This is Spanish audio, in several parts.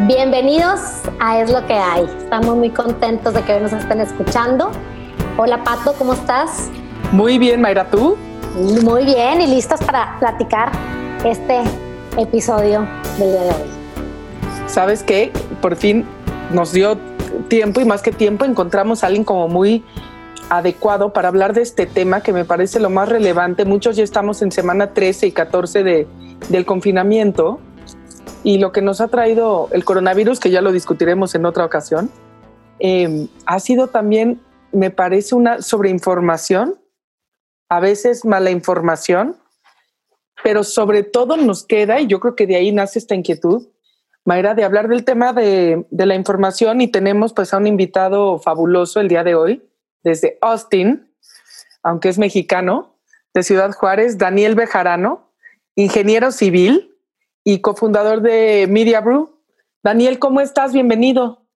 Bienvenidos a Es lo que hay. Estamos muy contentos de que hoy nos estén escuchando. Hola Pato, ¿cómo estás? Muy bien, Mayra, ¿tú? Muy bien y listos para platicar este episodio del día de hoy. ¿Sabes qué? Por fin nos dio tiempo y más que tiempo encontramos a alguien como muy adecuado para hablar de este tema que me parece lo más relevante. Muchos ya estamos en semana 13 y 14 de, del confinamiento y lo que nos ha traído el coronavirus, que ya lo discutiremos en otra ocasión, eh, ha sido también, me parece, una sobreinformación, a veces mala información, pero sobre todo nos queda, y yo creo que de ahí nace esta inquietud, Mayra, de hablar del tema de, de la información y tenemos pues a un invitado fabuloso el día de hoy, desde Austin, aunque es mexicano, de Ciudad Juárez, Daniel Bejarano, ingeniero civil, y cofundador de Media Brew. Daniel, ¿cómo estás? Bienvenido.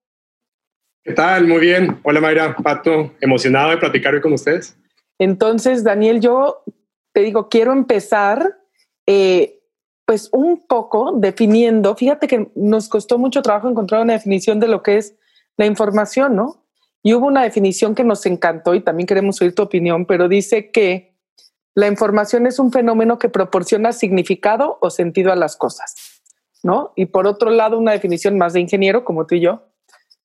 ¿Qué tal? Muy bien. Hola Mayra, Pato, emocionado de platicar hoy con ustedes. Entonces, Daniel, yo te digo, quiero empezar eh, pues un poco definiendo, fíjate que nos costó mucho trabajo encontrar una definición de lo que es la información, ¿no? Y hubo una definición que nos encantó y también queremos oír tu opinión, pero dice que la información es un fenómeno que proporciona significado o sentido a las cosas, ¿no? Y por otro lado, una definición más de ingeniero, como tú y yo,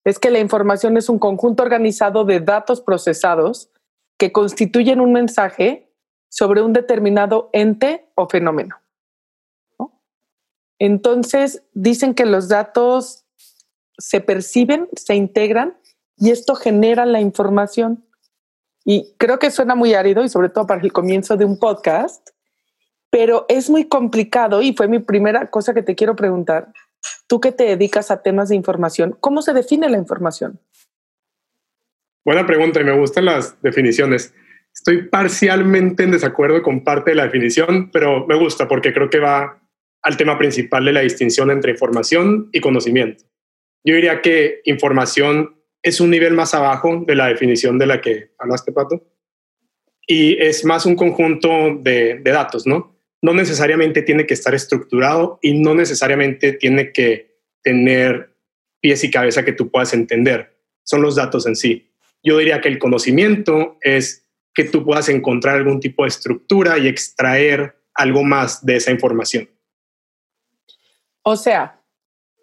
es que la información es un conjunto organizado de datos procesados que constituyen un mensaje sobre un determinado ente o fenómeno. Entonces, dicen que los datos se perciben, se integran y esto genera la información. Y creo que suena muy árido y sobre todo para el comienzo de un podcast, pero es muy complicado y fue mi primera cosa que te quiero preguntar. Tú que te dedicas a temas de información, ¿cómo se define la información? Buena pregunta y me gustan las definiciones. Estoy parcialmente en desacuerdo con parte de la definición, pero me gusta porque creo que va al tema principal de la distinción entre información y conocimiento. Yo diría que información es un nivel más abajo de la definición de la que hablaste, Pato. Y es más un conjunto de, datos, ¿no? No necesariamente tiene que estar estructurado y no necesariamente tiene que tener pies y cabeza que tú puedas entender. Son los datos en sí. Yo diría que el conocimiento es que tú puedas encontrar algún tipo de estructura y extraer algo más de esa información. O sea,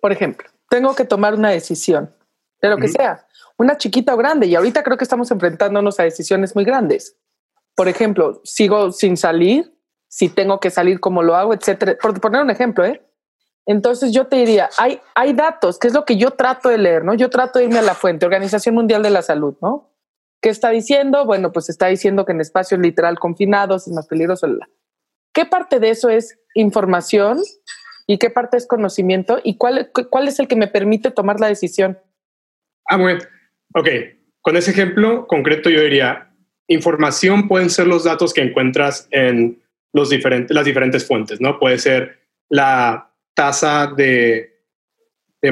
por ejemplo, tengo que tomar una decisión de lo que sea una chiquita o grande. Y ahorita creo que estamos enfrentándonos a decisiones muy grandes. Por ejemplo, sigo sin salir, si tengo que salir, como lo hago, etcétera. Por poner un ejemplo, ¿eh? Entonces yo te diría, hay, hay datos, que es lo que yo trato de leer, ¿no? Yo trato de irme a la fuente, Organización Mundial de la Salud, ¿no? ¿Qué está diciendo? Bueno, pues está diciendo que en espacios literal confinados es más peligroso. ¿Qué parte de eso es información y qué parte es conocimiento? ¿Y cuál, cuál es el que me permite tomar la decisión? Ah, bueno. Ok, con ese ejemplo concreto yo diría, información pueden ser los datos que encuentras en los diferentes, las diferentes fuentes, ¿no? Puede ser la tasa de,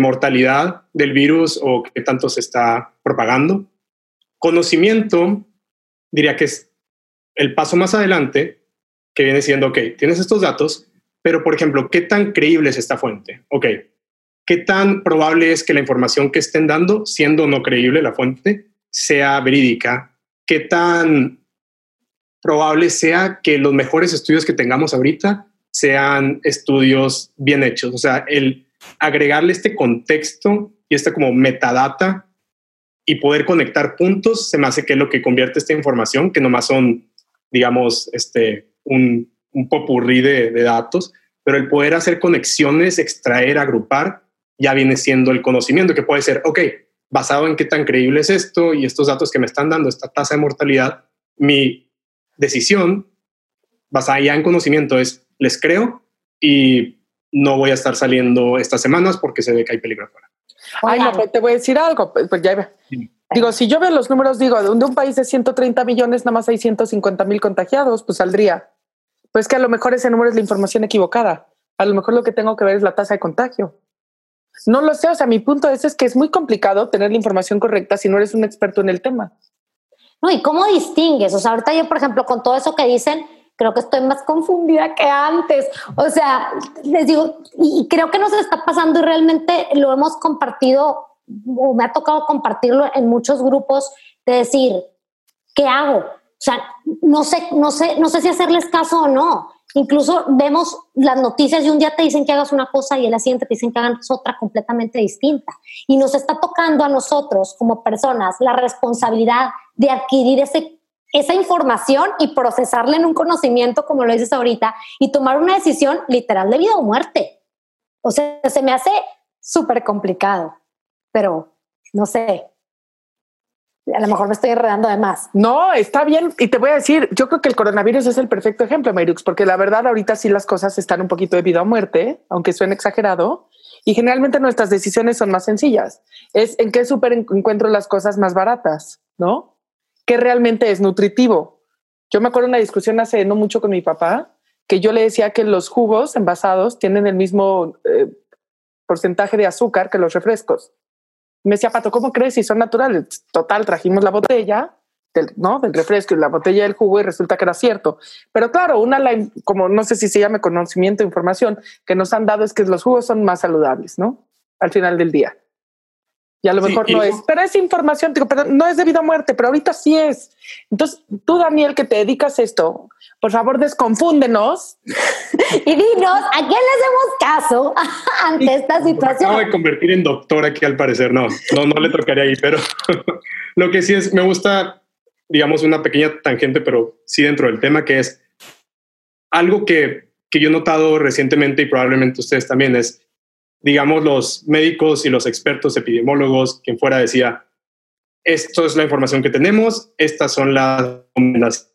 mortalidad del virus o qué tanto se está propagando. Conocimiento, diría que es el paso más adelante, que viene siendo, ok, tienes estos datos, pero por ejemplo, ¿qué tan creíble es esta fuente? Ok, qué tan probable es que la información que estén dando, siendo no creíble la fuente, sea verídica, qué tan probable sea que los mejores estudios que tengamos ahorita sean estudios bien hechos. O sea, el agregarle este contexto y esta como metadata y poder conectar puntos se me hace que es lo que convierte esta información, que nomás son, digamos, este, un, un popurrí de, de datos, pero el poder hacer conexiones, extraer, agrupar, ya viene siendo el conocimiento, que puede ser, ok, basado en qué tan creíble es esto y estos datos que me están dando, esta tasa de mortalidad, mi decisión basada ya en conocimiento es, les creo y no voy a estar saliendo estas semanas porque se ve que hay peligro afuera. Ay, no, te voy a decir algo, pues, pues ya Digo, si yo veo los números, digo, de un país de 130 millones, nada más hay 150 mil contagiados, pues saldría. Pues que a lo mejor ese número es la información equivocada. A lo mejor lo que tengo que ver es la tasa de contagio. No lo sé, o sea, mi punto es, es que es muy complicado tener la información correcta si no eres un experto en el tema. No, ¿y cómo distingues? O sea, ahorita yo, por ejemplo, con todo eso que dicen, creo que estoy más confundida que antes. O sea, les digo, y creo que nos está pasando y realmente lo hemos compartido, o me ha tocado compartirlo en muchos grupos, de decir, ¿qué hago? O sea, no sé, no sé, no sé si hacerles caso o no. Incluso vemos las noticias y un día te dicen que hagas una cosa y el siguiente te dicen que hagas otra completamente distinta. Y nos está tocando a nosotros como personas la responsabilidad de adquirir ese, esa información y procesarla en un conocimiento, como lo dices ahorita, y tomar una decisión literal de vida o muerte. O sea, se me hace súper complicado, pero no sé, a lo mejor me estoy enredando de más. No, está bien. Y te voy a decir, yo creo que el coronavirus es el perfecto ejemplo, Mayrux, porque la verdad ahorita sí las cosas están un poquito de vida o muerte, aunque suene exagerado. Y generalmente nuestras decisiones son más sencillas. Es en qué súper encuentro las cosas más baratas, ¿no? ¿Qué realmente es nutritivo? Yo me acuerdo una discusión hace no mucho con mi papá, que yo le decía que los jugos envasados tienen el mismo eh, porcentaje de azúcar que los refrescos me decía, Pato, ¿cómo crees si son naturales? Total, trajimos la botella del, ¿no? del refresco y la botella del jugo y resulta que era cierto. Pero claro, una, como no sé si se llame conocimiento, información que nos han dado es que los jugos son más saludables, ¿no? Al final del día. Y a lo mejor no es, pero es información, digo, pero no es debido a muerte, pero ahorita sí es. Entonces, tú, Daniel, que te dedicas a esto, por favor, desconfúndenos. y dinos, ¿a quién le hacemos caso ante esta situación? Acabo de convertir en doctor aquí, al parecer. No, no, no le tocaría ahí, pero lo que sí es, me gusta, digamos, una pequeña tangente, pero sí dentro del tema, que es algo que, que yo he notado recientemente y probablemente ustedes también es digamos, los médicos y los expertos epidemiólogos, quien fuera decía, esto es la información que tenemos, estas son las recomendaciones,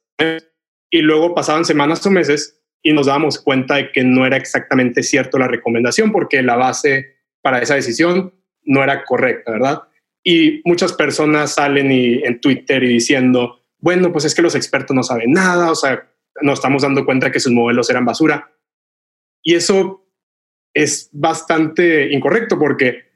y luego pasaban semanas o meses y nos dábamos cuenta de que no era exactamente cierto la recomendación porque la base para esa decisión no era correcta, ¿verdad? Y muchas personas salen y, en Twitter y diciendo, bueno, pues es que los expertos no saben nada, o sea, nos estamos dando cuenta que sus modelos eran basura. Y eso es bastante incorrecto porque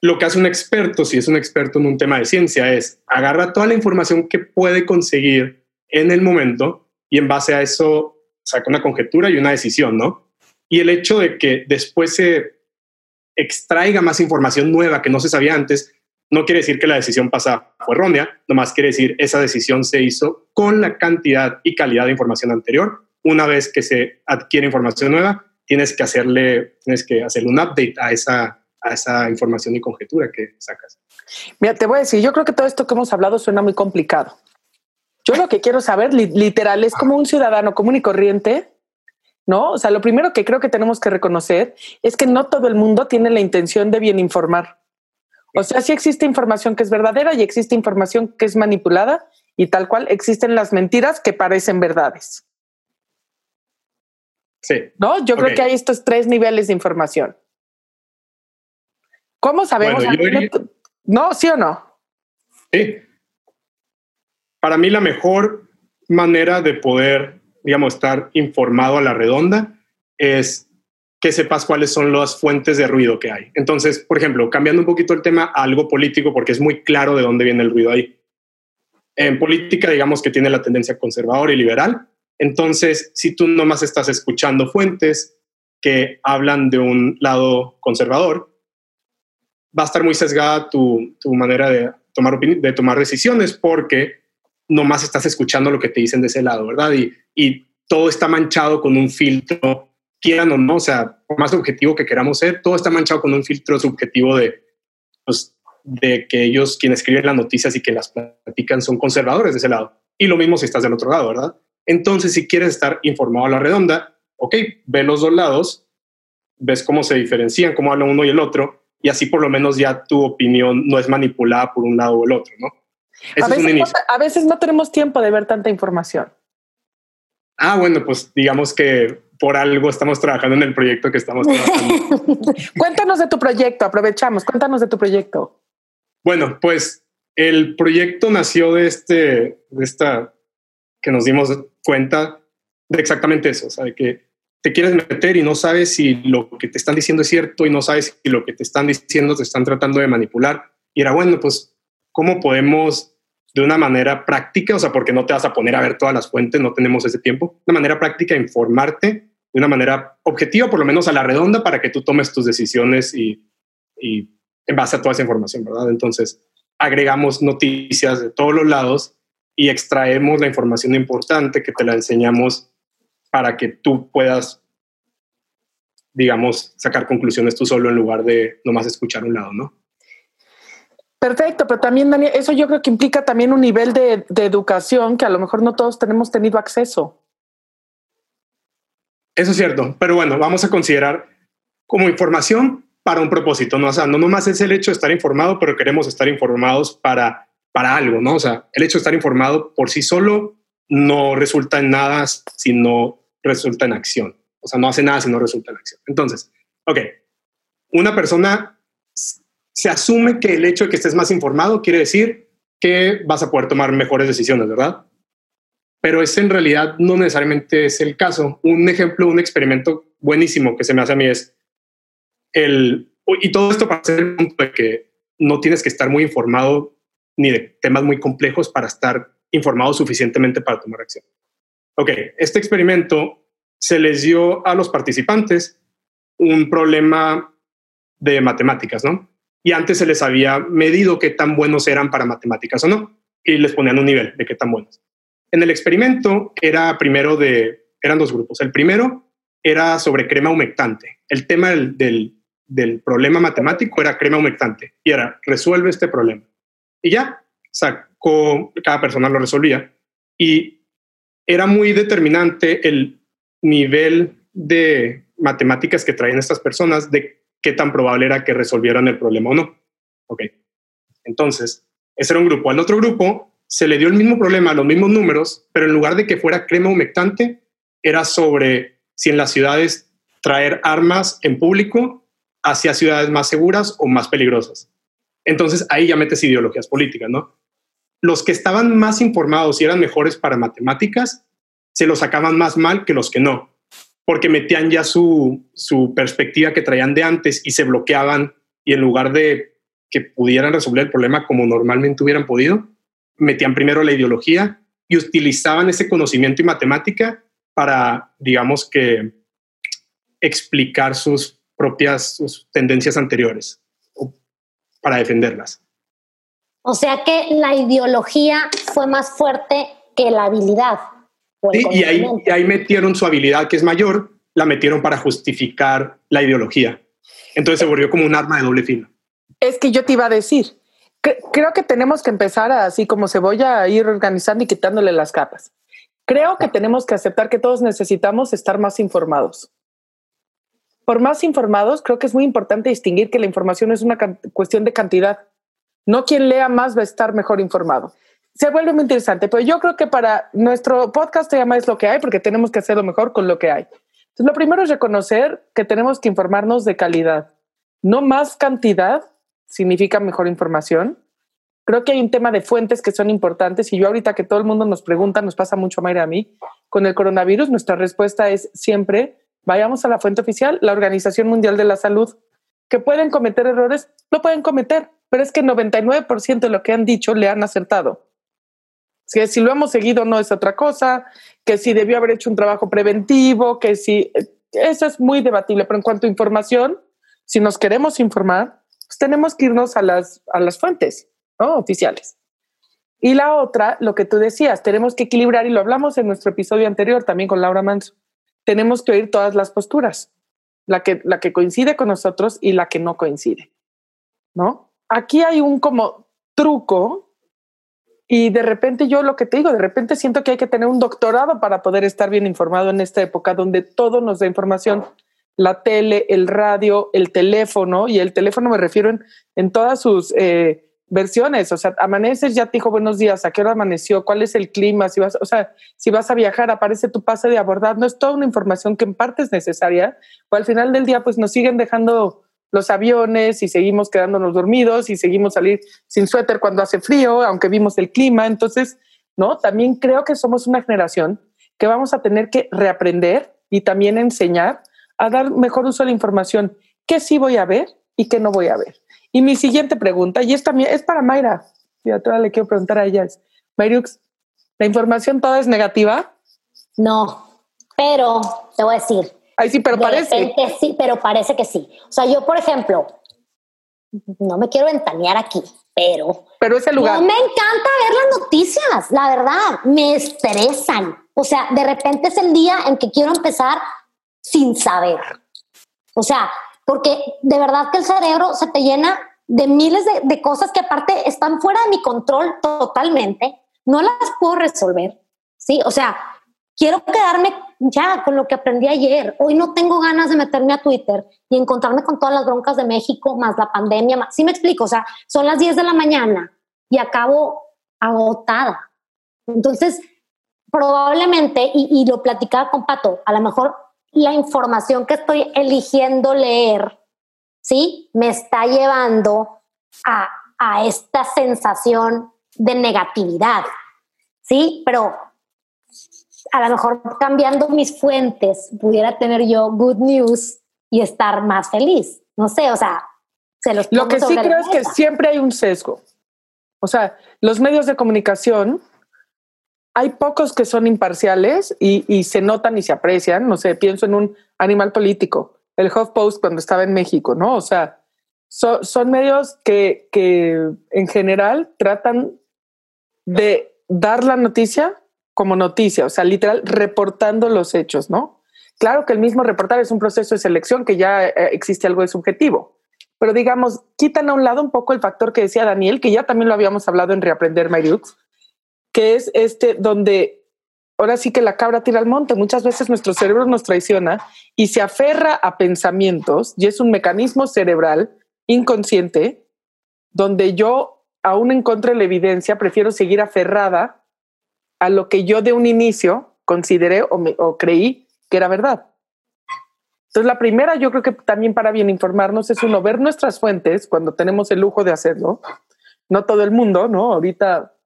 lo que hace un experto, si es un experto en un tema de ciencia, es agarra toda la información que puede conseguir en el momento y en base a eso saca una conjetura y una decisión, ¿no? Y el hecho de que después se extraiga más información nueva que no se sabía antes, no quiere decir que la decisión pasada fue errónea, nomás quiere decir esa decisión se hizo con la cantidad y calidad de información anterior. Una vez que se adquiere información nueva, tienes que hacerle, tienes que hacerle un update a esa, a esa información y conjetura que sacas. Mira, te voy a decir, yo creo que todo esto que hemos hablado suena muy complicado. Yo lo que quiero saber, literal, es como un ciudadano común y corriente, ¿no? O sea, lo primero que creo que tenemos que reconocer es que no todo el mundo tiene la intención de bien informar. O sea, sí existe información que es verdadera y existe información que es manipulada y tal cual existen las mentiras que parecen verdades. Sí. ¿No? Yo creo que hay estos tres niveles de información. ¿Cómo sabemos? ¿No? ¿Sí o no? Sí. Para mí la mejor manera de poder, digamos, estar informado a la redonda es que sepas cuáles son las fuentes de ruido que hay. Entonces, por ejemplo, cambiando un poquito el tema a algo político, porque es muy claro de dónde viene el ruido ahí. En política, digamos que tiene la tendencia conservadora y liberal, entonces, si tú nomás estás escuchando fuentes que hablan de un lado conservador, va a estar muy sesgada tu, manera de tomar, de tomar decisiones porque nomás estás escuchando lo que te dicen de ese lado, ¿verdad? Y, y todo está manchado con un filtro, quieran o no, o sea, por más objetivo que queramos ser, todo está manchado con un filtro subjetivo de, pues, de que ellos, quienes escriben las noticias y que las platican, son conservadores de ese lado. Y lo mismo si estás del otro lado, ¿verdad? Entonces, si quieres estar informado a la redonda, ok, ve los dos lados, ves cómo se diferencian, cómo habla uno y el otro, y así por lo menos ya tu opinión no es manipulada por un lado o el otro, ¿no? a, veces no a veces no tenemos tiempo de ver tanta información. Ah, bueno, pues digamos que por algo estamos trabajando en el proyecto que estamos trabajando. cuéntanos de tu proyecto, aprovechamos, cuéntanos de tu proyecto. Bueno, pues el proyecto nació de, este, de esta que nos dimos cuenta de exactamente eso, o sea, de que te quieres meter y no sabes si lo que te están diciendo es cierto y no sabes si lo que te están diciendo te están tratando de manipular. Y era bueno, pues, ¿cómo podemos de una manera práctica, o sea, porque no te vas a poner a ver todas las fuentes, no tenemos ese tiempo, de manera práctica informarte de una manera objetiva, por lo menos a la redonda, para que tú tomes tus decisiones y, y en base a toda esa información, ¿verdad? Entonces, agregamos noticias de todos los lados y extraemos la información importante que te la enseñamos para que tú puedas, digamos, sacar conclusiones tú solo en lugar de nomás escuchar un lado, ¿no? Perfecto, pero también, Daniel, eso yo creo que implica también un nivel de, de, educación que a lo mejor no todos tenemos tenido acceso. Eso es cierto, pero bueno, vamos a considerar como información para un propósito, ¿no? O sea, no nomás es el hecho de estar informado, pero queremos estar informados para, para algo, ¿no? O sea, el hecho de estar informado por sí solo no resulta en nada si no resulta en acción. O sea, no hace nada si no resulta en acción. Entonces, ok, una persona se asume que el hecho de que estés más informado quiere decir que vas a poder tomar mejores decisiones, ¿verdad? Pero ese en realidad no necesariamente es el caso. Un ejemplo, un experimento buenísimo que se me hace a mí es el, y todo esto para hacer el punto de que no tienes que estar muy informado ni de temas muy complejos para estar informado suficientemente para tomar acción. Ok, este experimento se les dio a los participantes un problema de matemáticas, ¿no? y antes se les había medido qué tan buenos eran para matemáticas o no, y les ponían un nivel de qué tan buenos. En el experimento era primero de, eran dos grupos. El primero era sobre crema humectante. El tema del, del problema matemático era crema humectante y era resuelve este problema. Y ya, sacó, cada persona lo resolvía y era muy determinante el nivel de matemáticas que traían estas personas de qué tan probable era que resolvieran el problema o no. Ok. Entonces, ese era un grupo. Al otro grupo se le dio el mismo problema, los mismos números, pero en lugar de que fuera crema humectante, era sobre si en las ciudades traer armas en público hacia ciudades más seguras o más peligrosas. Entonces ahí ya metes ideologías políticas, ¿no? Los que estaban más informados y eran mejores para matemáticas, se los sacaban más mal que los que no porque metían ya su, su perspectiva que traían de antes y se bloqueaban y en lugar de que pudieran resolver el problema como normalmente hubieran podido, metían primero la ideología y utilizaban ese conocimiento y matemática para, digamos que, explicar sus propias sus tendencias anteriores para defenderlas. O sea que la ideología fue más fuerte que la habilidad y, ahí, ahí metieron su habilidad que es mayor, la metieron para justificar la ideología. Entonces se volvió como un arma de doble filo. Es que yo te iba a decir, creo que tenemos que empezar así como se voy a ir organizando y quitándole las capas. Creo que tenemos que aceptar que todos necesitamos estar más informados. Por más informados, creo que es muy importante distinguir que la información es una cuestión de cantidad. No quien lea más va a estar mejor informado se vuelve muy interesante, pero yo creo que para nuestro podcast se llama Es lo que hay, porque tenemos que hacerlo mejor con lo que hay. Entonces, lo primero es reconocer que tenemos que informarnos de calidad. No más cantidad significa mejor información. Creo que hay un tema de fuentes que son importantes y yo ahorita que todo el mundo nos pregunta, nos pasa mucho Mayra a mí, con el coronavirus, nuestra respuesta es siempre, vayamos a la fuente oficial, la Organización Mundial de la Salud, que pueden cometer errores, lo pueden cometer, pero es que 99% de lo que han dicho le han acertado que si lo hemos seguido no es otra cosa, que si debió haber hecho un trabajo preventivo, que si eso es muy debatible, pero en cuanto a información, si nos queremos informar, pues tenemos que irnos a las, a las fuentes oficiales. Y la otra, lo que tú decías, tenemos que equilibrar, y lo hablamos en nuestro episodio anterior también con Laura Manso, tenemos que oír todas las posturas, la que, la que coincide con nosotros y la que no coincide. ¿No? Aquí hay un como truco y de repente yo lo que te digo, de repente siento que hay que tener un doctorado para poder estar bien informado en esta época donde todo nos da información, la tele, el radio, el teléfono, y el teléfono me refiero en, en todas sus eh, versiones, o sea, amaneces, ya te dijo buenos días, a qué hora amaneció, cuál es el clima, si vas, o sea, si vas a viajar, aparece tu pase de abordar, no es toda una información que en parte es necesaria, o al final del día pues nos siguen dejando los aviones y seguimos quedándonos dormidos y seguimos salir sin suéter cuando hace frío, aunque vimos el clima. Entonces, ¿no? También creo que somos una generación que vamos a tener que reaprender y también enseñar a dar mejor uso a la información, qué sí voy a ver y qué no voy a ver. Y mi siguiente pregunta, y es también es para Mayra, y a toda le quiero preguntar a ella, es, Mariux, ¿la información toda es negativa? No, pero te voy a decir. Ay, sí, pero de parece. repente sí, pero parece que sí. O sea, yo, por ejemplo, no me quiero ventanear aquí, pero Pero ese lugar. No me encanta ver las noticias, la verdad, me estresan. O sea, de repente es el día en que quiero empezar sin saber. O sea, porque de verdad que el cerebro se te llena de miles de, de cosas que aparte están fuera de mi control totalmente, no las puedo resolver. Sí, o sea, quiero quedarme ya con lo que aprendí ayer. Hoy no tengo ganas de meterme a Twitter y encontrarme con todas las broncas de México, más la pandemia. Más, sí me explico, o sea, son las 10 de la mañana y acabo agotada. Entonces, probablemente, y, y lo platicaba con Pato, a lo mejor la información que estoy eligiendo leer, ¿sí? Me está llevando a, a esta sensación de negatividad, ¿sí? Pero a lo mejor cambiando mis fuentes pudiera tener yo good news y estar más feliz. No sé, o sea, se los Lo que sí creo es que siempre hay un sesgo. O sea, los medios de comunicación, hay pocos que son imparciales y, se notan y se aprecian. No sé, pienso en un animal político, el HuffPost cuando estaba en México, ¿no? O sea, so- son medios que, que en general tratan de dar la noticia como noticia, o sea, literal, reportando los hechos, ¿no? Claro que el mismo reportar es un proceso de selección que ya eh, existe algo de subjetivo, pero digamos, quitan a un lado un poco el factor que decía Daniel, que ya también lo habíamos hablado en Reaprender Mariux, que es este donde ahora sí que la cabra tira al monte. Muchas veces nuestro cerebro nos traiciona y se aferra a pensamientos y es un mecanismo cerebral inconsciente donde yo, aún en contra de la evidencia, prefiero seguir aferrada a lo que yo de un inicio consideré o, me- o creí que era verdad. Entonces, la primera, yo creo que también para bien informarnos es uno, ver nuestras fuentes cuando tenemos el lujo de hacerlo. No todo el mundo, ¿no? Ahorita,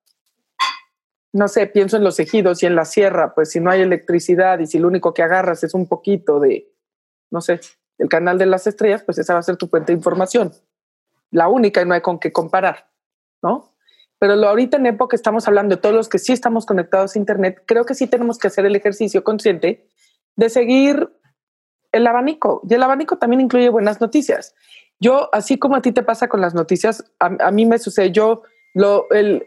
no sé, pienso en los ejidos y en la sierra, pues si no hay electricidad y si lo único que agarras es un poquito de, no sé, el canal de las estrellas, pues esa va a ser tu fuente de información. La única y no hay con qué comparar, ¿no? Pero lo, ahorita en época estamos hablando de todos los que sí estamos conectados a Internet, creo que sí tenemos que hacer el ejercicio consciente de seguir el abanico. Y el abanico también incluye buenas noticias. Yo, así como a ti te pasa con las noticias, a, a mí me sucede, yo, eh,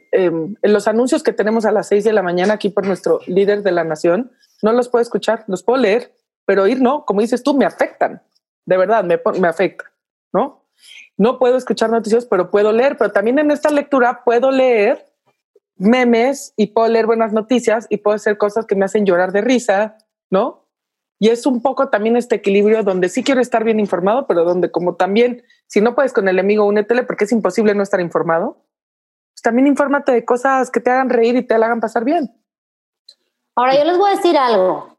los anuncios que tenemos a las seis de la mañana aquí por nuestro líder de la nación, no los puedo escuchar, los puedo leer, pero oír no, como dices tú, me afectan, de verdad, me, me afecta, ¿no? No puedo escuchar noticias, pero puedo leer, pero también en esta lectura puedo leer memes y puedo leer buenas noticias y puedo hacer cosas que me hacen llorar de risa, ¿no? Y es un poco también este equilibrio donde sí quiero estar bien informado, pero donde como también, si no puedes con el enemigo, únetele porque es imposible no estar informado. Pues también infórmate de cosas que te hagan reír y te la hagan pasar bien. Ahora yo les voy a decir algo,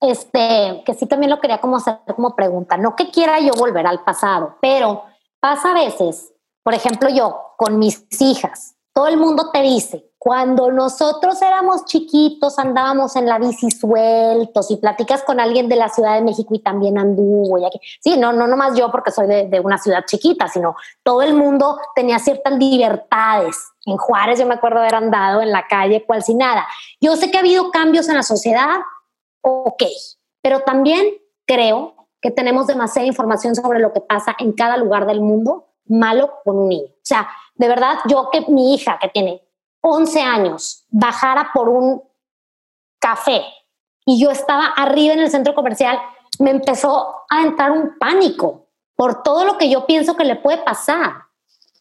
este, que sí también lo quería como hacer como pregunta. No que quiera yo volver al pasado, pero pasa a veces, por ejemplo yo, con mis hijas, todo el mundo te dice, cuando nosotros éramos chiquitos andábamos en la bici sueltos y platicas con alguien de la Ciudad de México y también anduvo. Y aquí. Sí, no, no nomás yo porque soy de, de una ciudad chiquita, sino todo el mundo tenía ciertas libertades. En Juárez yo me acuerdo haber andado en la calle cual si nada. Yo sé que ha habido cambios en la sociedad, ok, pero también creo que tenemos demasiada información sobre lo que pasa en cada lugar del mundo, malo con un niño. O sea, de verdad, yo que mi hija que tiene 11 años bajara por un café y yo estaba arriba en el centro comercial, me empezó a entrar un pánico por todo lo que yo pienso que le puede pasar.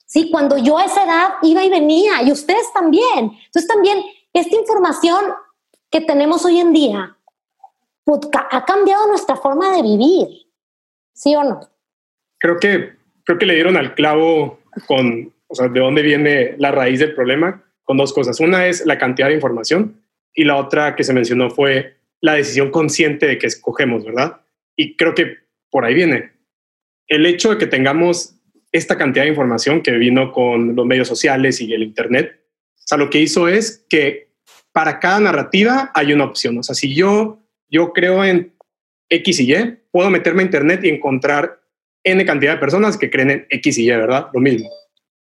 Sí, cuando yo a esa edad iba y venía, y ustedes también. Entonces también esta información que tenemos hoy en día pues, ha cambiado nuestra forma de vivir, ¿sí o no? Creo que, creo que le dieron al clavo con, o sea, de dónde viene la raíz del problema, con dos cosas. Una es la cantidad de información y la otra que se mencionó fue la decisión consciente de que escogemos, ¿verdad? Y creo que por ahí viene. El hecho de que tengamos esta cantidad de información que vino con los medios sociales y el Internet, o sea, lo que hizo es que para cada narrativa hay una opción. O sea, si yo, yo creo en X y Y, puedo meterme a Internet y encontrar N cantidad de personas que creen en X y Y, ¿verdad? Lo mismo.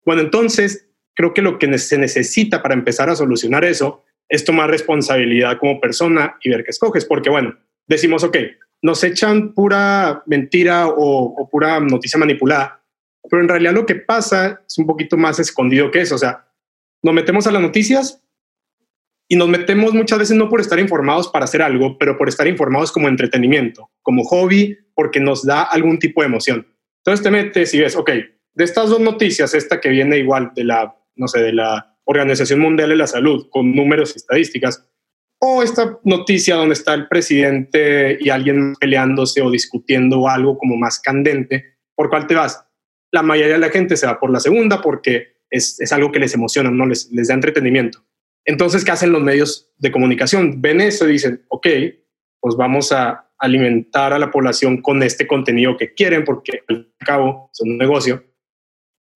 Bueno, entonces, creo que lo que se necesita para empezar a solucionar eso es tomar responsabilidad como persona y ver qué escoges, porque bueno, decimos, ok, nos echan pura mentira o, pura noticia manipulada, pero en realidad lo que pasa es un poquito más escondido que eso, o sea, nos metemos a las noticias y nos metemos muchas veces no por estar informados para hacer algo, pero por estar informados como entretenimiento, como hobby, porque nos da algún tipo de emoción. Entonces te metes y ves, ok, de estas dos noticias, esta que viene igual de la, no sé, de la Organización Mundial de la Salud, con números y estadísticas, o esta noticia donde está el presidente y alguien peleándose o discutiendo algo como más candente, ¿por cuál te vas? La mayoría de la gente se va por la segunda porque es, es algo que les emociona, no les, les da entretenimiento. Entonces, ¿qué hacen los medios de comunicación? Ven eso y dicen, ok, pues vamos a alimentar a la población con este contenido que quieren, porque al cabo es un negocio.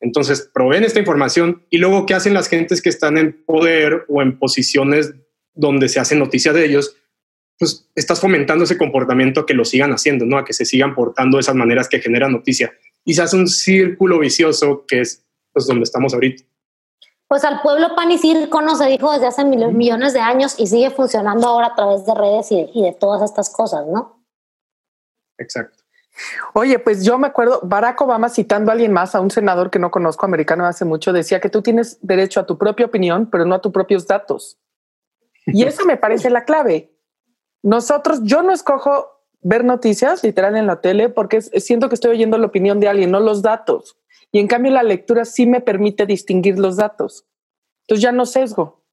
Entonces, proveen esta información y luego, ¿qué hacen las gentes que están en poder o en posiciones donde se hace noticia de ellos? Pues estás fomentando ese comportamiento que lo sigan haciendo, ¿no? A que se sigan portando de esas maneras que generan noticia. Y se hace un círculo vicioso que es pues, donde estamos ahorita. Pues al pueblo pan y circo no se dijo desde hace millones de años y sigue funcionando ahora a través de redes y y de todas estas cosas, ¿no? Exacto. Oye, pues yo me acuerdo, Barack Obama citando a alguien más, a un senador que no conozco, americano hace mucho, decía que tú tienes derecho a tu propia opinión, pero no a tus propios datos. Y eso me parece la clave. Nosotros, yo no escojo ver noticias literal en la tele porque siento que estoy oyendo la opinión de alguien, no los datos. Y en cambio la lectura sí me permite distinguir los datos. Entonces ya no sesgo.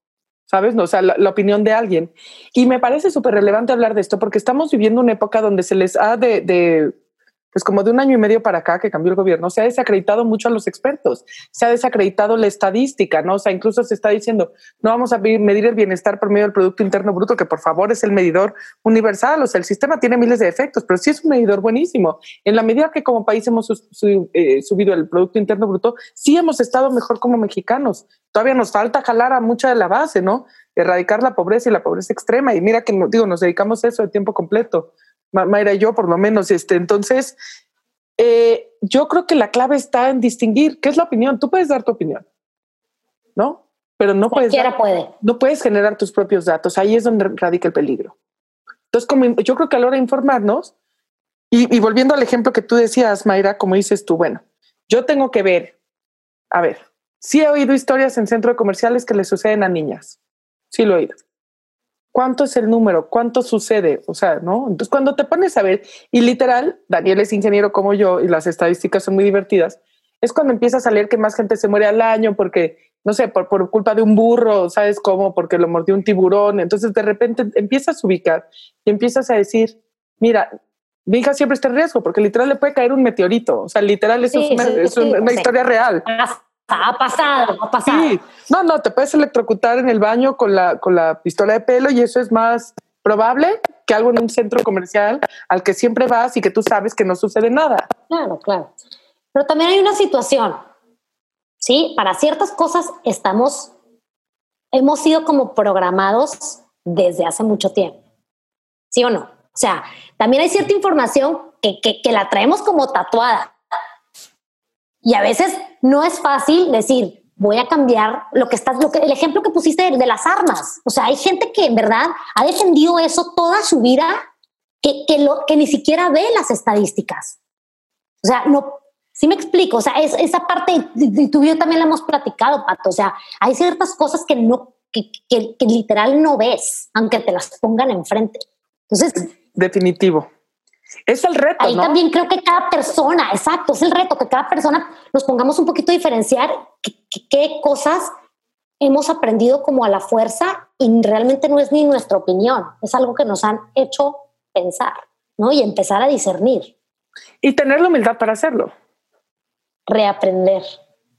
¿sabes? O sea, la, opinión de alguien. Y me parece súper relevante hablar de esto porque estamos viviendo una época donde se les ha de, pues como de un año y medio para acá que cambió el gobierno, se ha desacreditado mucho a los expertos, se ha desacreditado la estadística, ¿no? O sea, incluso se está diciendo, no vamos a medir el bienestar por medio del Producto Interno Bruto, que por favor es el medidor universal, o sea, el sistema tiene miles de efectos, pero sí es un medidor buenísimo. En la medida que como país hemos eh, subido el Producto Interno Bruto, sí hemos estado mejor como mexicanos. Todavía nos falta jalar a mucha de la base, ¿no? Erradicar la pobreza y la pobreza extrema. Y mira que, digo, nos dedicamos a eso de tiempo completo Mayra y yo por lo menos. Este, entonces, eh, yo creo que la clave está en distinguir qué es la opinión. Tú puedes dar tu opinión, ¿no? Pero no puedes, puede. no puedes generar tus propios datos. Ahí es donde radica el peligro. Entonces, como yo creo que a la hora de informarnos, y, y volviendo al ejemplo que tú decías, Mayra, como dices tú, bueno, yo tengo que ver, a ver, sí he oído historias en centros comerciales que le suceden a niñas. Sí lo he oído. ¿Cuánto es el número? ¿Cuánto sucede? O sea, ¿no? Entonces, cuando te pones a ver, y literal, Daniel es ingeniero como yo y las estadísticas son muy divertidas, es cuando empiezas a leer que más gente se muere al año porque, no sé, por, por culpa de un burro, ¿sabes cómo? Porque lo mordió un tiburón. Entonces, de repente empiezas a ubicar y empiezas a decir, mira, mi hija siempre está en riesgo porque literal le puede caer un meteorito. O sea, literal, eso es una, historia real. Ha pasado, ha pasado. Sí. No, no, te puedes electrocutar en el baño con la, con la pistola de pelo y eso es más probable que algo en un centro comercial al que siempre vas y que tú sabes que no sucede nada. Claro, claro. Pero también hay una situación, ¿sí? Para ciertas cosas estamos, hemos sido como programados desde hace mucho tiempo, ¿sí o no? O sea, también hay cierta información que, que, que la traemos como tatuada. Y a veces no es fácil decir, voy a cambiar lo que estás, lo el ejemplo que pusiste de, las armas. O sea, hay gente que en verdad ha defendido eso toda su vida, que, que, lo, que ni siquiera ve las estadísticas. O sea, no, sí me explico, o sea, es, esa parte, tú y yo también la hemos platicado, Pato, o sea, hay ciertas cosas que no, que, que, que literal no ves, aunque te las pongan enfrente. Entonces... Definitivo. Es el reto. Ahí también creo que cada persona, exacto, es el reto, que cada persona nos pongamos un poquito a diferenciar qué cosas hemos aprendido como a la fuerza y realmente no es ni nuestra opinión, es algo que nos han hecho pensar, ¿no? Y empezar a discernir. Y tener la humildad para hacerlo. Reaprender.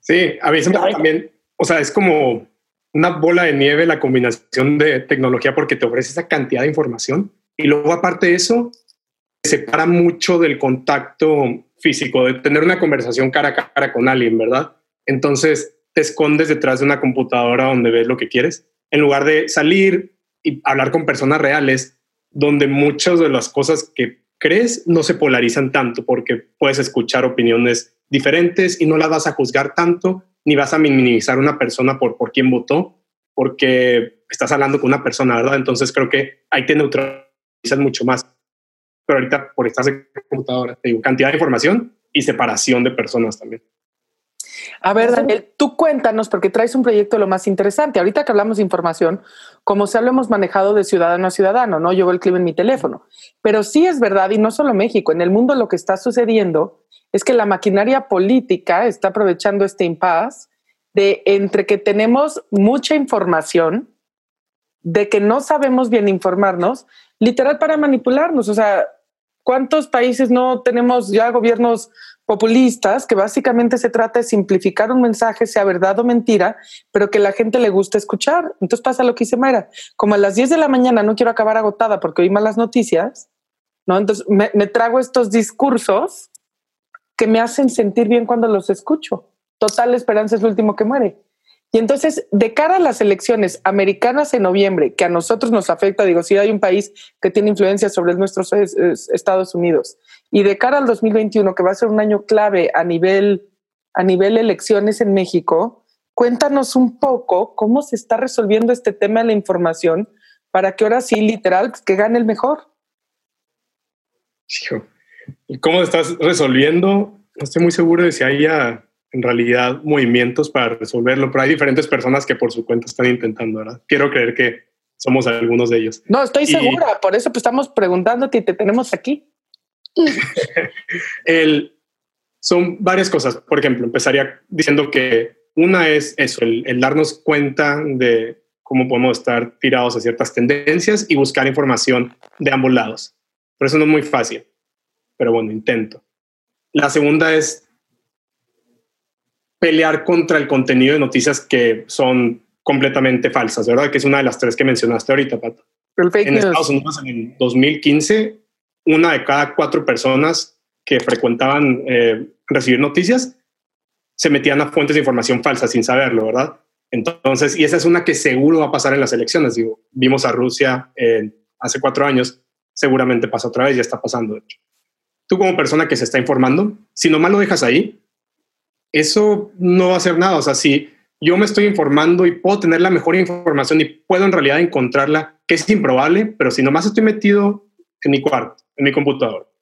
Sí, a veces también, o sea, es como una bola de nieve la combinación de tecnología porque te ofrece esa cantidad de información y luego aparte de eso, separa mucho del contacto físico, de tener una conversación cara a cara con alguien, ¿verdad? Entonces te escondes detrás de una computadora donde ves lo que quieres, en lugar de salir y hablar con personas reales, donde muchas de las cosas que crees no se polarizan tanto, porque puedes escuchar opiniones diferentes y no las vas a juzgar tanto ni vas a minimizar una persona por, por quién votó, porque estás hablando con una persona, ¿verdad? Entonces creo que ahí te neutralizas mucho más. Pero ahorita por estar en computadora, te digo, cantidad de información y separación de personas también. A ver, Daniel, tú cuéntanos, porque traes un proyecto lo más interesante. Ahorita que hablamos de información, como se lo hemos manejado de ciudadano a ciudadano, ¿no? Llevo el clima en mi teléfono. Pero sí es verdad, y no solo México, en el mundo lo que está sucediendo es que la maquinaria política está aprovechando este impasse de entre que tenemos mucha información, de que no sabemos bien informarnos, literal para manipularnos. O sea, ¿cuántos países no tenemos ya gobiernos populistas que básicamente se trata de simplificar un mensaje, sea verdad o mentira, pero que la gente le gusta escuchar? Entonces pasa lo que dice Mayra, como a las 10 de la mañana no quiero acabar agotada porque oí malas noticias, ¿no? Entonces me, me trago estos discursos que me hacen sentir bien cuando los escucho. Total esperanza es lo último que muere. Y entonces, de cara a las elecciones americanas en noviembre, que a nosotros nos afecta, digo, si hay un país que tiene influencia sobre nuestros Estados Unidos, y de cara al 2021, que va a ser un año clave a nivel, a nivel elecciones en México, cuéntanos un poco cómo se está resolviendo este tema de la información para que ahora sí, literal, que gane el mejor. ¿Y cómo estás resolviendo? No estoy muy seguro de si haya en realidad movimientos para resolverlo, pero hay diferentes personas que por su cuenta están intentando, ¿verdad? Quiero creer que somos algunos de ellos. No, estoy segura, por eso pues, estamos preguntándote y te tenemos aquí. el, son varias cosas. Por ejemplo, empezaría diciendo que una es eso, el, el darnos cuenta de cómo podemos estar tirados a ciertas tendencias y buscar información de ambos lados. Pero eso no es muy fácil, pero bueno, intento. La segunda es pelear contra el contenido de noticias que son completamente falsas, ¿verdad? Que es una de las tres que mencionaste ahorita, Pato. en Estados Unidos, en el 2015, una de cada cuatro personas que frecuentaban eh, recibir noticias se metían a fuentes de información falsa sin saberlo, ¿verdad? Entonces, y esa es una que seguro va a pasar en las elecciones. Digo, vimos a Rusia hace cuatro años, seguramente pasa otra vez, ya está pasando. De hecho. Tú como persona que se está informando, si nomás lo dejas ahí, eso no va a ser nada. O sea, si yo me estoy informando y puedo tener la mejor información y puedo en realidad encontrarla, que es improbable, pero si nomás estoy metido en mi cuarto, en mi computador,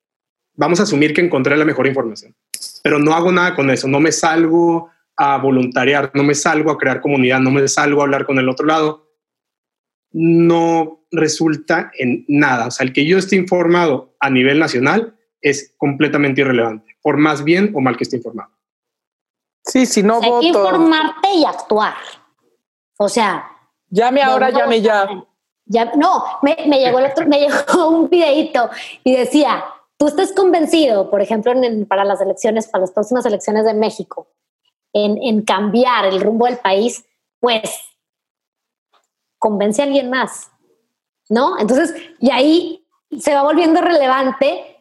vamos a asumir que encontré la mejor información. Pero no hago nada con eso, no me salgo a voluntariar, no me salgo a crear comunidad, no me salgo a hablar con el otro lado, no resulta en nada. O sea, el que yo esté informado a nivel nacional es completamente irrelevante, por más bien o mal que esté informado. Sí, si no voto. Hay que informarte y actuar. O sea. Llame ahora, llame ya. ya. No, me, llegó el otro, me llegó un videito y decía, tú estás convencido, por ejemplo, para las elecciones, para las próximas elecciones de México, en, en cambiar el rumbo del país, pues convence a alguien más, ¿no? Entonces, y ahí se va volviendo relevante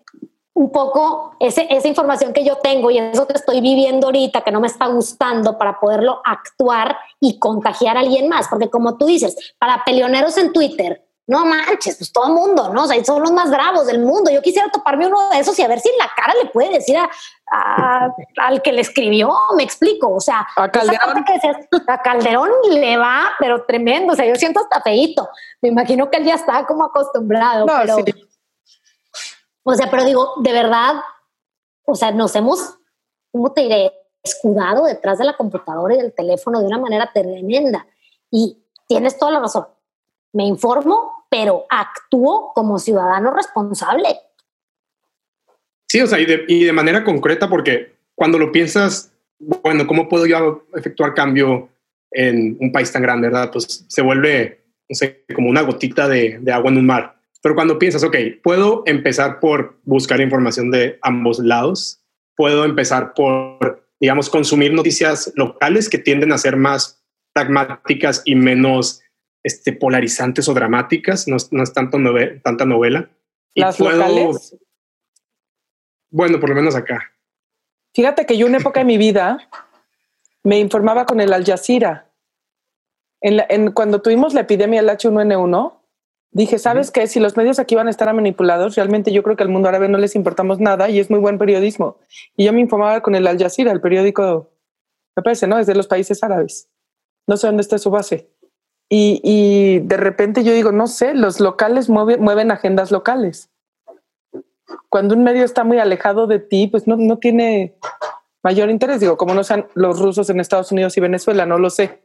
un poco ese, esa información que yo tengo y eso que estoy viviendo ahorita, que no me está gustando, para poderlo actuar y contagiar a alguien más. Porque como tú dices, para peleoneros en Twitter, no manches, pues todo el mundo, ¿no? O sea, son los más bravos del mundo. Yo quisiera toparme uno de esos y a ver si en la cara le puede decir a, al que le escribió, me explico. O sea, a Calderón. a Calderón le va, pero tremendo. O sea, yo siento hasta feito. Me imagino que él ya está como acostumbrado. pero, o sea, pero digo, de verdad, o sea, nos hemos, ¿cómo te diré? Escudado detrás de la computadora y del teléfono de una manera tremenda. Y tienes toda la razón. Me informo, pero actúo como ciudadano responsable. Sí, o sea, y de, y de manera concreta, porque cuando lo piensas, bueno, ¿cómo puedo yo efectuar cambio en un país tan grande, verdad? Pues se vuelve, no sé, como una gotita de, de agua en un mar. Pero cuando piensas, ok, puedo empezar por buscar información de ambos lados, puedo empezar por, digamos, consumir noticias locales que tienden a ser más pragmáticas y menos este, polarizantes o dramáticas, no, es tanto tanta novela. ¿Las locales? Bueno, por lo menos acá. Fíjate que yo una época de mi vida me informaba con el Al Jazeera. En, cuando tuvimos la epidemia del H1N1, Dije, ¿sabes qué? Si los medios aquí van a estar manipulados, realmente yo creo que al mundo árabe no les importamos nada y es muy buen periodismo. Y yo me informaba con el Al Jazeera, el periódico me parece, ¿no? Es de los países árabes. No sé dónde está su base. Y, y de repente yo digo, no sé, los locales mueven agendas locales. Cuando un medio está muy alejado de ti, pues no, no tiene mayor interés. Digo, como no sean los rusos en Estados Unidos y Venezuela, no lo sé.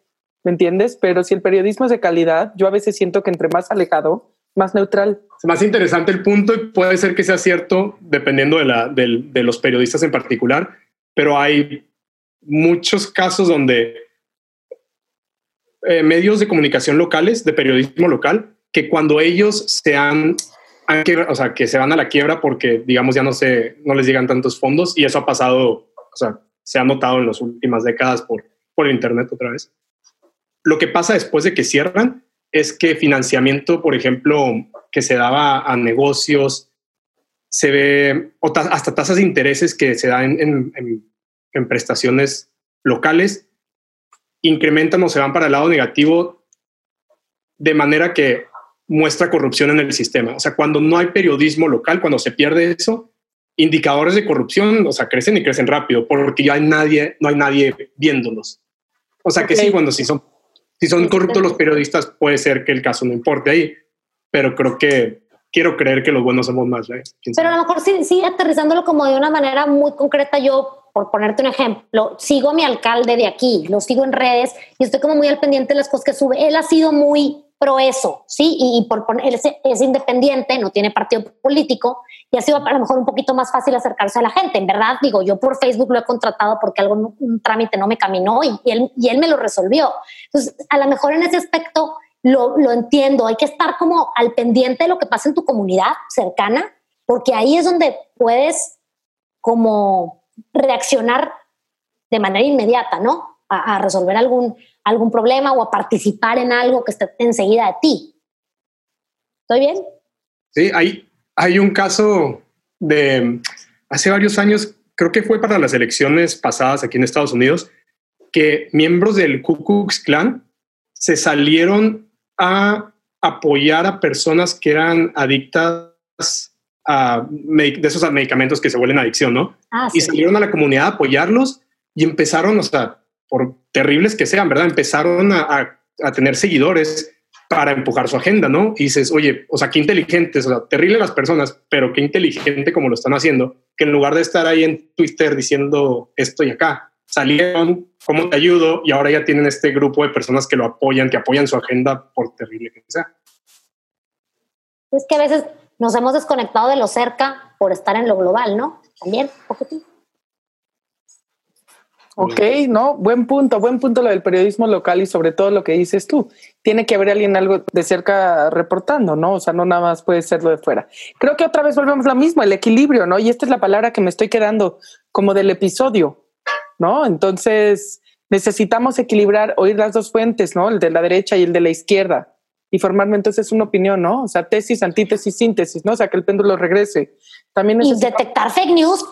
¿Me entiendes? Pero si el periodismo es de calidad, yo a veces siento que entre más alejado, más neutral. Es más interesante el punto y puede ser que sea cierto dependiendo de, la, de, los periodistas en particular, pero hay muchos casos donde eh, medios de comunicación locales, de periodismo local, que cuando ellos se han, o sea, que se van a la quiebra porque, digamos, ya no, se, no les llegan tantos fondos y eso ha pasado, o sea, se ha notado en las últimas décadas por, por Internet otra vez. Lo que pasa después de que cierran es que financiamiento, por ejemplo, que se daba a negocios, se ve hasta tasas de intereses que se dan en, prestaciones locales, incrementan o se van para el lado negativo de manera que muestra corrupción en el sistema. O sea, cuando no hay periodismo local, cuando se pierde eso, indicadores de corrupción, o sea, crecen y crecen rápido porque ya hay nadie, no hay nadie viéndolos. O sea, que sí, cuando sí son si son corruptos los periodistas, puede ser que el caso no importe ahí, pero creo que quiero creer que los buenos somos más. ¿eh? Pero a lo mejor sí, sí, aterrizándolo como de una manera muy concreta, yo, por ponerte un ejemplo, sigo a mi alcalde de aquí, lo sigo en redes y estoy como muy al pendiente de las cosas que sube. Él ha sido muy pro eso, ¿sí? Y, por poner, él es, independiente, no tiene partido político y ha sido a lo mejor un poquito más fácil acercarse a la gente. En verdad, digo, yo por Facebook lo he contratado porque algo, un trámite no me caminó y, él, y él me lo resolvió. Entonces, a lo mejor en ese aspecto lo, lo entiendo, hay que estar como al pendiente de lo que pasa en tu comunidad cercana, porque ahí es donde puedes como reaccionar de manera inmediata, ¿no? a, resolver algún, algún problema o a participar en algo que esté enseguida de ti. ¿Estoy bien? Sí, hay, hay un caso de hace varios años, creo que fue para las elecciones pasadas aquí en Estados Unidos, que miembros del Ku Klux Klan se salieron a apoyar a personas que eran adictas a de esos medicamentos que se vuelven adicción, ¿no? Ah, y salieron a la comunidad a apoyarlos y empezaron, o sea, por terribles que sean, ¿verdad? Empezaron a, tener seguidores para empujar su agenda, ¿no? Y dices, oye, o sea, qué inteligentes, o sea, terrible las personas, pero qué inteligente como lo están haciendo, que en lugar de estar ahí en Twitter diciendo esto y acá, salieron, ¿cómo te ayudo? Y ahora ya tienen este grupo de personas que lo apoyan, que apoyan su agenda por terrible que sea. Es que a veces nos hemos desconectado de lo cerca por estar en lo global, ¿no? También, poquitito. Ok, no, buen punto, buen punto lo del periodismo local y sobre todo lo que dices tú. Tiene que haber alguien algo de cerca reportando, ¿no? O sea, no nada más puede ser lo de fuera. Creo que otra vez volvemos a lo mismo, el equilibrio, ¿no? Y esta es la palabra que me estoy quedando como del episodio, ¿no? Entonces necesitamos equilibrar, oír las dos fuentes, ¿no? El de la derecha y el de la izquierda y formarme entonces una opinión, ¿no? O sea, tesis, antítesis, síntesis, ¿no? O sea, que el péndulo regrese. También y detectar fake news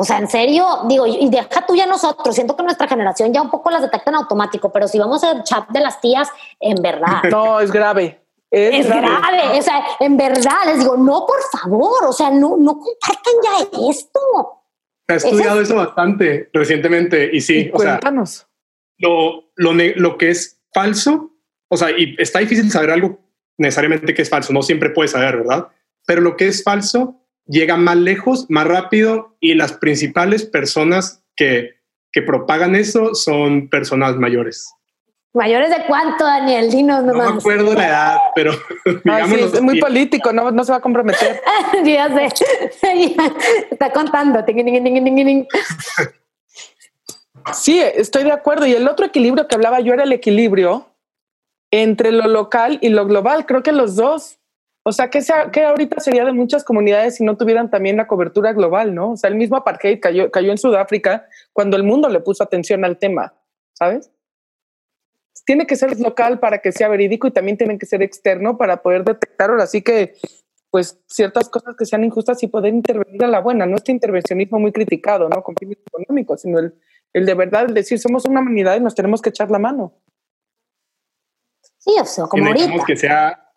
o sea, en serio, digo, y deja tú ya nosotros, siento que nuestra generación ya un poco las detecta en automático, pero si vamos al chat de las tías, en verdad. No, es grave. Es, grave. O sea, en verdad, les digo, no, por favor, o sea, no, no compartan ya esto. He estudiado eso, bastante recientemente y sí, o sea, lo, lo, lo que es falso, o sea, y está difícil saber algo necesariamente que es falso, no siempre puedes saber, ¿verdad? Pero lo que es falso llega más lejos, más rápido y las principales personas que, que propagan eso son personas mayores. ¿Mayores de cuánto, Daniel? Dinos nomás. No me acuerdo la edad, pero es muy político, no, no se va a comprometer. ya sé. Está contando. sí, estoy de acuerdo. Y el otro equilibrio que hablaba yo era el equilibrio entre lo local y lo global. Creo que los dos o sea, que, sea, que ahorita sería de muchas comunidades si no tuvieran también la cobertura global, ¿no? O sea, el mismo apartheid cayó, cayó en Sudáfrica cuando el mundo le puso atención al tema, ¿sabes? Tiene que ser local para que sea verídico y también tiene que ser externo para poder detectar ahora sí que pues ciertas cosas que sean injustas y poder intervenir a la buena, no este intervencionismo muy criticado, ¿no? Con fines económicos, sino el, el de verdad el decir somos una humanidad y nos tenemos que echar la mano. Sí, o sea, como ahorita. que sea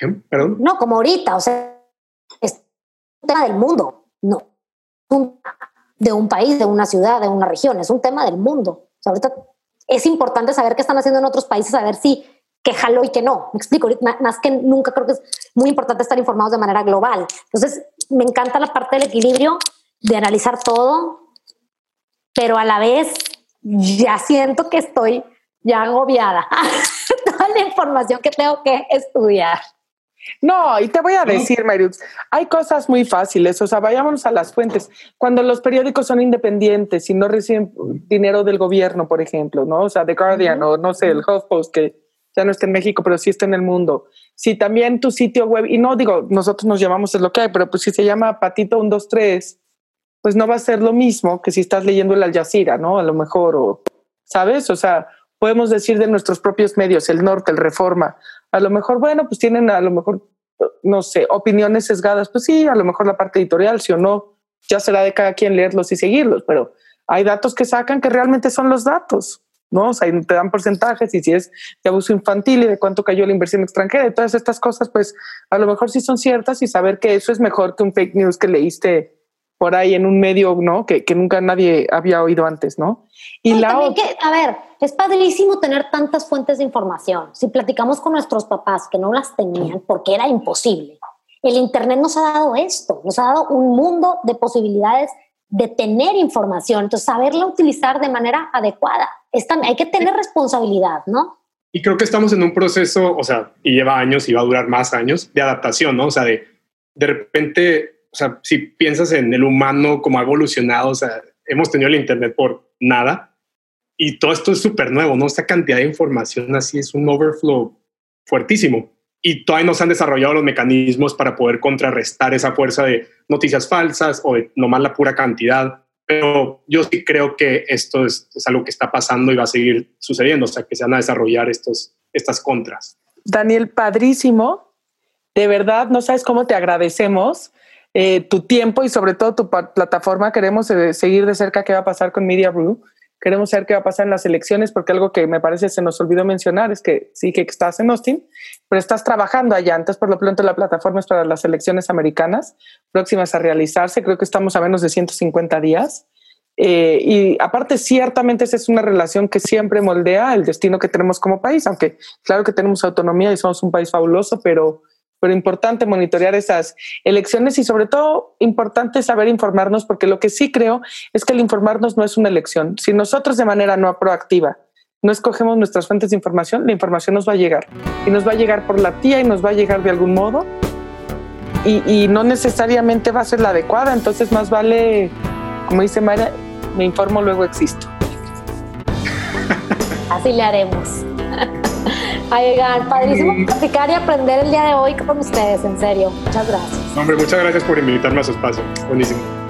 no, como ahorita, o sea, es un tema del mundo, no. de un país, de una ciudad, de una región, es un tema del mundo. ahorita es importante saber qué están haciendo en otros países, a ver si que jaló y que no. Me explico, más que nunca creo que es muy importante estar informados de manera global. Entonces, me encanta la parte del equilibrio, de analizar todo, pero a la vez ya siento que estoy ya agobiada. Toda la información que tengo que estudiar. No, y te voy a decir, Marius, hay cosas muy fáciles, o sea, vayámonos a las fuentes. Cuando los periódicos son independientes y no reciben dinero del gobierno, por ejemplo, ¿no? O sea, The Guardian o no sé, el HuffPost, que ya no está en México, pero sí está en el mundo. Si también tu sitio web, y no digo, nosotros nos llamamos es lo que hay, pero pues si se llama Patito 123, pues no va a ser lo mismo que si estás leyendo el Al Jazeera, ¿no? A lo mejor, o, ¿sabes? O sea, podemos decir de nuestros propios medios, el Norte, el Reforma, a lo mejor, bueno, pues tienen a lo mejor, no sé, opiniones sesgadas, pues sí, a lo mejor la parte editorial, sí o no, ya será de cada quien leerlos y seguirlos, pero hay datos que sacan que realmente son los datos, ¿no? O sea, te dan porcentajes y si es de abuso infantil y de cuánto cayó la inversión extranjera y todas estas cosas, pues a lo mejor sí son ciertas y saber que eso es mejor que un fake news que leíste por ahí en un medio, ¿no? Que, que nunca nadie había oído antes, ¿no? Y la que, a ver, es padrísimo tener tantas fuentes de información. Si platicamos con nuestros papás que no las tenían porque era imposible, el Internet nos ha dado esto, nos ha dado un mundo de posibilidades de tener información, entonces saberla utilizar de manera adecuada. hay que tener responsabilidad, ¿no? Y creo que estamos en un proceso, o sea, y lleva años y va a durar más años, de adaptación, ¿no? O sea, de, de repente o sea, si piensas en el humano como ha evolucionado, o sea, hemos tenido el Internet por nada y todo esto es súper nuevo, ¿no? Esta cantidad de información así es un overflow fuertísimo y todavía no se han desarrollado los mecanismos para poder contrarrestar esa fuerza de noticias falsas o de nomás la pura cantidad. Pero yo sí creo que esto es, es algo que está pasando y va a seguir sucediendo, o sea, que se van a desarrollar estos, estas contras. Daniel, padrísimo. De verdad, no sabes cómo te agradecemos eh, tu tiempo y sobre todo tu plataforma. Queremos eh, seguir de cerca qué va a pasar con Media Brew. Queremos saber qué va a pasar en las elecciones, porque algo que me parece se nos olvidó mencionar es que sí que estás en Austin, pero estás trabajando allá. Entonces, por lo pronto, la plataforma es para las elecciones americanas próximas a realizarse. Creo que estamos a menos de 150 días. Eh, y aparte, ciertamente esa es una relación que siempre moldea el destino que tenemos como país, aunque claro que tenemos autonomía y somos un país fabuloso, pero pero importante monitorear esas elecciones y sobre todo importante saber informarnos porque lo que sí creo es que el informarnos no es una elección. Si nosotros de manera no proactiva no escogemos nuestras fuentes de información, la información nos va a llegar y nos va a llegar por la tía y nos va a llegar de algún modo y, y no necesariamente va a ser la adecuada, entonces más vale, como dice Mayra, me informo, luego existo. Así le haremos. Oigan, padrísimo platicar y aprender el día de hoy con ustedes, en serio. Muchas gracias. Hombre, muchas gracias por invitarme a su espacio. Buenísimo.